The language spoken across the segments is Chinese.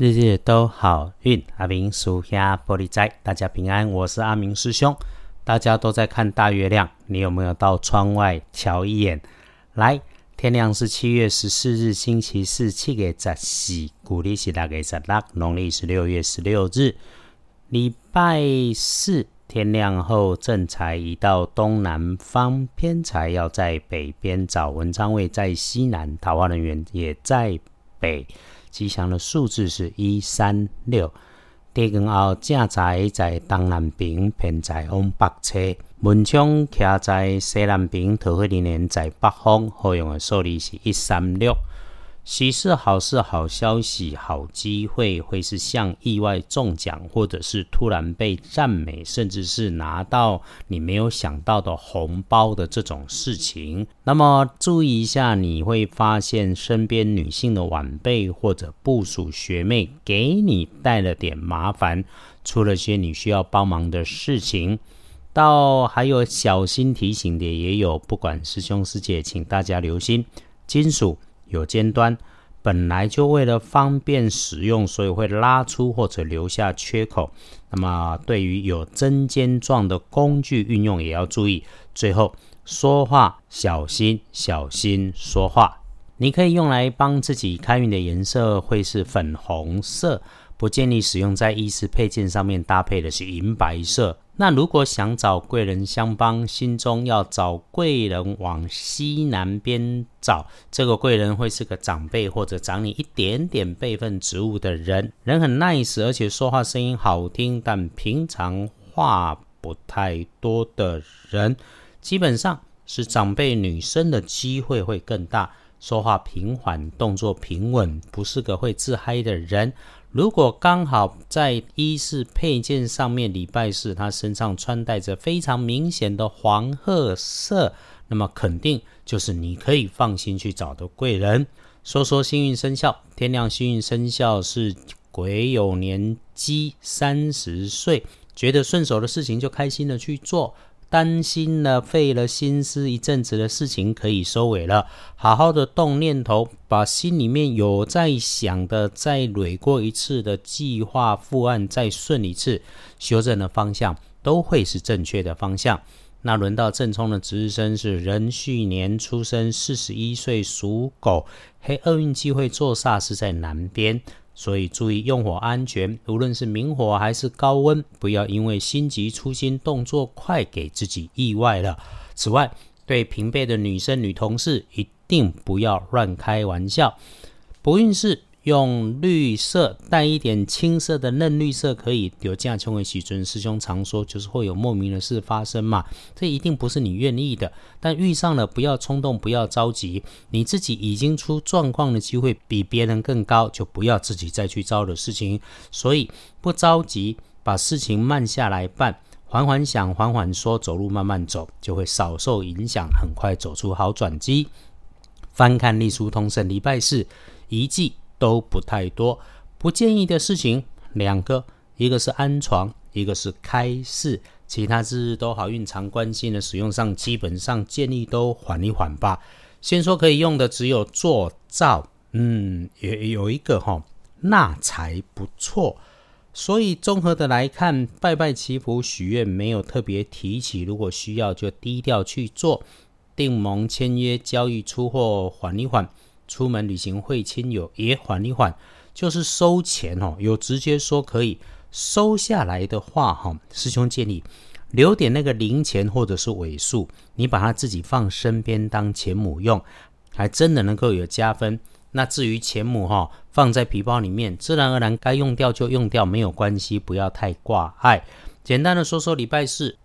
日日都好运，阿明属下玻璃斋，大家平安。我是阿明师兄，大家都在看大月亮，你有没有到窗外瞧一眼？来，天亮是七月十四日星期四，七月十四，古历是大概十六，农历是六月十六日，礼拜四天亮后正财移到东南方，偏财要在北边找，文昌位在西南，桃花人员也在北。吉祥的数字是一三六。地宫后正宅在东南边，偏在往北侧。门窗徛在西南边，桃花人员在北方。好用的数字是一三六。喜事、好事、好消息、好机会，会是像意外中奖，或者是突然被赞美，甚至是拿到你没有想到的红包的这种事情。那么注意一下，你会发现身边女性的晚辈或者部属学妹给你带了点麻烦，出了些你需要帮忙的事情。到还有小心提醒的也有，不管师兄师姐，请大家留心金属。有尖端，本来就为了方便使用，所以会拉出或者留下缺口。那么，对于有针尖状的工具运用也要注意。最后，说话小心，小心说话。你可以用来帮自己开运的颜色会是粉红色，不建议使用在衣饰配件上面搭配的是银白色。那如果想找贵人相帮，心中要找贵人往西南边找，这个贵人会是个长辈或者长你一点点辈分职务的人，人很 nice，而且说话声音好听，但平常话不太多的人，基本上是长辈女生的机会会更大，说话平缓，动作平稳，不是个会自嗨的人。如果刚好在衣饰配件上面，礼拜四他身上穿戴着非常明显的黄褐色，那么肯定就是你可以放心去找的贵人。说说幸运生肖，天亮幸运生肖是癸酉年鸡，三十岁，觉得顺手的事情就开心的去做。担心了，费了心思一阵子的事情可以收尾了。好好的动念头，把心里面有在想的再捋过一次的计划复案，再顺一次，修正的方向都会是正确的方向。那轮到正冲的值日生是壬戌年出生，四十一岁属狗，黑厄运机会坐煞是在南边。所以注意用火安全，无论是明火还是高温，不要因为心急粗心、动作快给自己意外了。此外，对平辈的女生、女同事一定不要乱开玩笑。不孕是。用绿色带一点青色的嫩绿色可以有这样称为喜尊师兄常说，就是会有莫名的事发生嘛。这一定不是你愿意的，但遇上了不要冲动，不要着急。你自己已经出状况的机会比别人更高，就不要自己再去招的事情。所以不着急，把事情慢下来办，缓缓想，缓缓说，走路慢慢走，就会少受影响，很快走出好转机。翻看历书通胜礼拜四一记。都不太多，不建议的事情两个，一个是安床，一个是开市，其他日都好运常关心的使用上，基本上建议都缓一缓吧。先说可以用的只有做灶，嗯，也有一个哈纳财不错，所以综合的来看，拜拜祈福许愿没有特别提起，如果需要就低调去做，订盟签约交易出货缓一缓。出门旅行会亲友也缓一缓，就是收钱哦，有直接说可以收下来的话哈，师兄建议留点那个零钱或者是尾数，你把它自己放身边当钱母用，还真的能够有加分。那至于钱母哈，放在皮包里面，自然而然该用掉就用掉，没有关系，不要太挂碍。简单的说说礼拜四。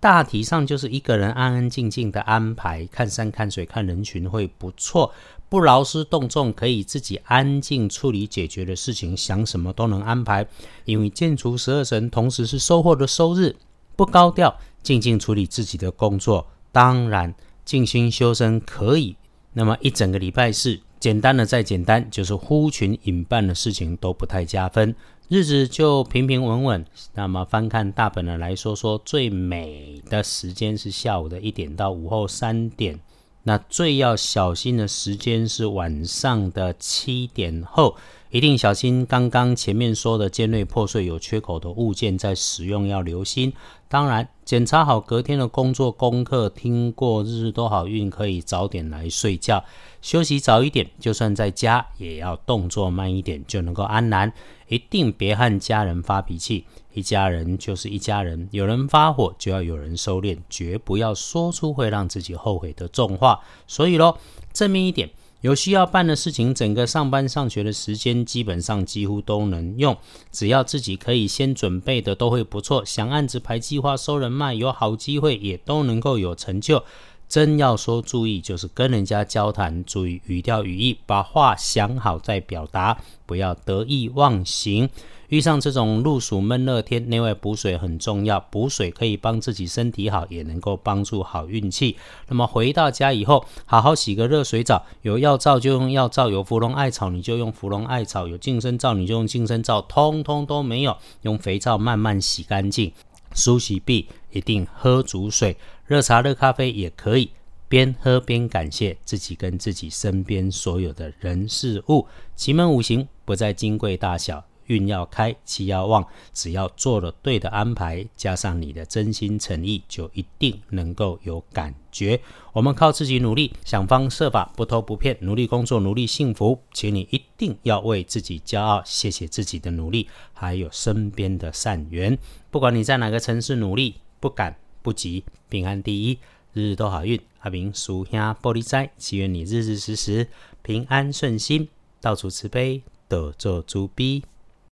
大体上就是一个人安安静静的安排，看山看水看人群会不错，不劳师动众，可以自己安静处理解决的事情，想什么都能安排。因为建除十二神，同时是收获的收日，不高调，静静处理自己的工作。当然，静心修身可以。那么一整个礼拜是简单的再简单，就是呼群引伴的事情都不太加分。日子就平平稳稳。那么翻看大本的来说说，最美的时间是下午的一点到午后三点。那最要小心的时间是晚上的七点后，一定小心刚刚前面说的尖锐破碎、有缺口的物件在使用要留心。当然，检查好隔天的工作功课，听过日日都好运，可以早点来睡觉，休息早一点。就算在家，也要动作慢一点，就能够安然。一定别和家人发脾气，一家人就是一家人，有人发火就要有人收敛，绝不要说出会让自己后悔的重话。所以咯，正面一点。有需要办的事情，整个上班上学的时间基本上几乎都能用，只要自己可以先准备的都会不错。想案子排计划收人脉有好机会，也都能够有成就。真要说注意，就是跟人家交谈，注意语调语义，把话想好再表达，不要得意忘形。遇上这种露暑闷热天，内外补水很重要。补水可以帮自己身体好，也能够帮助好运气。那么回到家以后，好好洗个热水澡。有药皂就用药皂，有芙蓉艾草你就用芙蓉艾草，有净身皂你就用净身皂，通通都没有，用肥皂慢慢洗干净。梳洗毕一定喝足水，热茶热咖啡也可以，边喝边感谢自己跟自己身边所有的人事物。奇门五行不在金贵大小。运要开，气要旺，只要做了对的安排，加上你的真心诚意，就一定能够有感觉。我们靠自己努力，想方设法，不偷不骗，努力工作，努力幸福。请你一定要为自己骄傲，谢谢自己的努力，还有身边的善缘。不管你在哪个城市努力，不赶不急，平安第一，日日都好运。阿明属下玻璃斋，祈愿你日日时时平安顺心，到处慈悲，得做主逼。